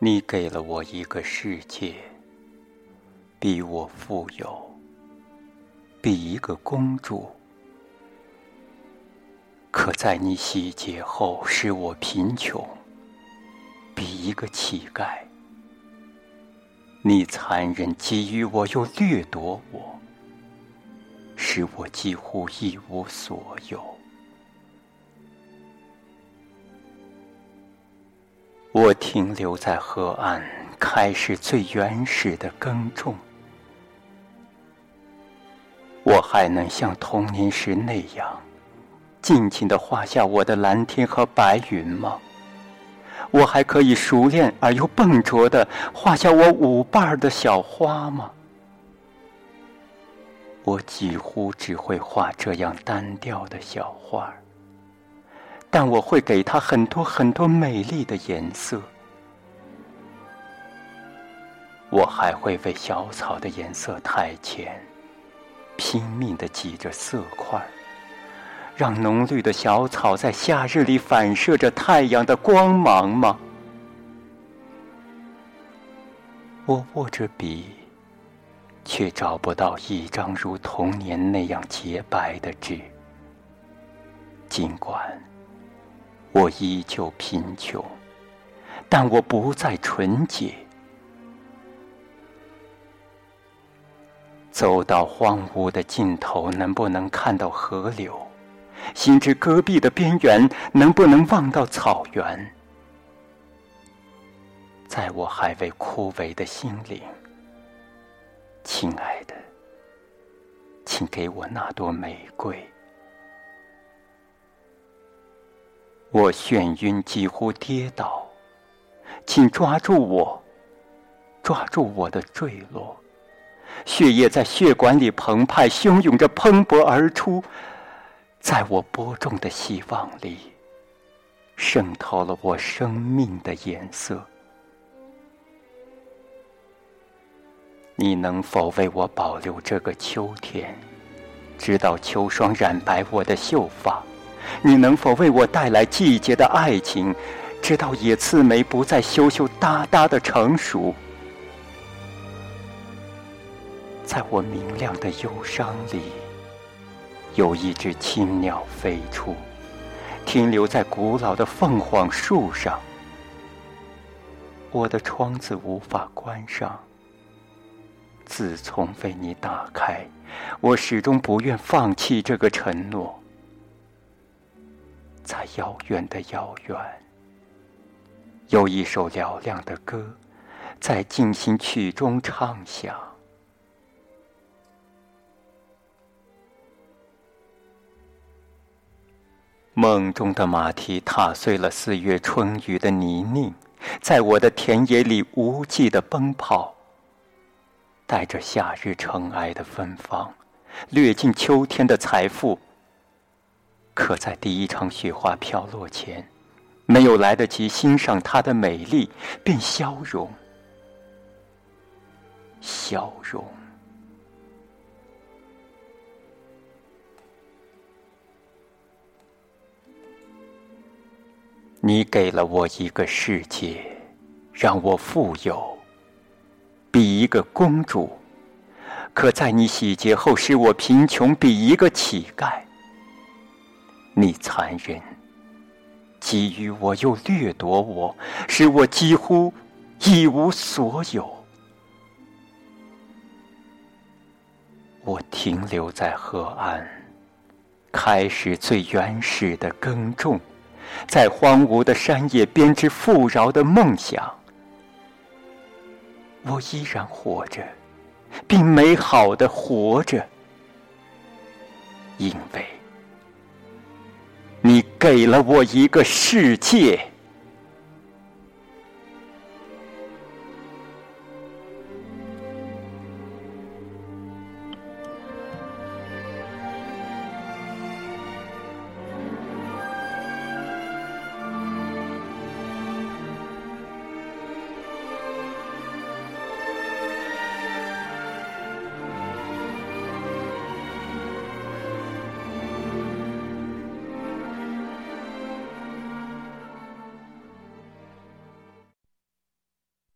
你给了我一个世界，比我富有，比一个公主。可在你洗劫后，使我贫穷，比一个乞丐。你残忍给予我，又掠夺我，使我几乎一无所有。我停留在河岸，开始最原始的耕种。我还能像童年时那样，尽情的画下我的蓝天和白云吗？我还可以熟练而又笨拙的画下我舞瓣的小花吗？我几乎只会画这样单调的小花儿。但我会给它很多很多美丽的颜色。我还会为小草的颜色太浅，拼命的挤着色块，让浓绿的小草在夏日里反射着太阳的光芒吗？我握着笔，却找不到一张如童年那样洁白的纸，尽管。我依旧贫穷，但我不再纯洁。走到荒芜的尽头，能不能看到河流？心知戈壁的边缘，能不能望到草原？在我还未枯萎的心灵，亲爱的，请给我那朵玫瑰。我眩晕，几乎跌倒，请抓住我，抓住我的坠落。血液在血管里澎湃，汹涌着喷薄而出，在我播种的希望里，渗透了我生命的颜色。你能否为我保留这个秋天，直到秋霜染白我的秀发？你能否为我带来季节的爱情，直到野刺梅不再羞羞答答的成熟？在我明亮的忧伤里，有一只青鸟飞出，停留在古老的凤凰树上。我的窗子无法关上。自从为你打开，我始终不愿放弃这个承诺。在遥远的遥远，有一首嘹亮的歌，在进行曲中唱响。梦中的马蹄踏碎了四月春雨的泥泞，在我的田野里无际的奔跑，带着夏日尘埃的芬芳，掠尽秋天的财富。可在第一场雪花飘落前，没有来得及欣赏它的美丽，便消融。消融。你给了我一个世界，让我富有，比一个公主；可在你洗劫后，使我贫穷，比一个乞丐。你残忍，给予我又掠夺我，使我几乎一无所有。我停留在河岸，开始最原始的耕种，在荒芜的山野编织富饶的梦想。我依然活着，并美好的活着，因为。给了我一个世界。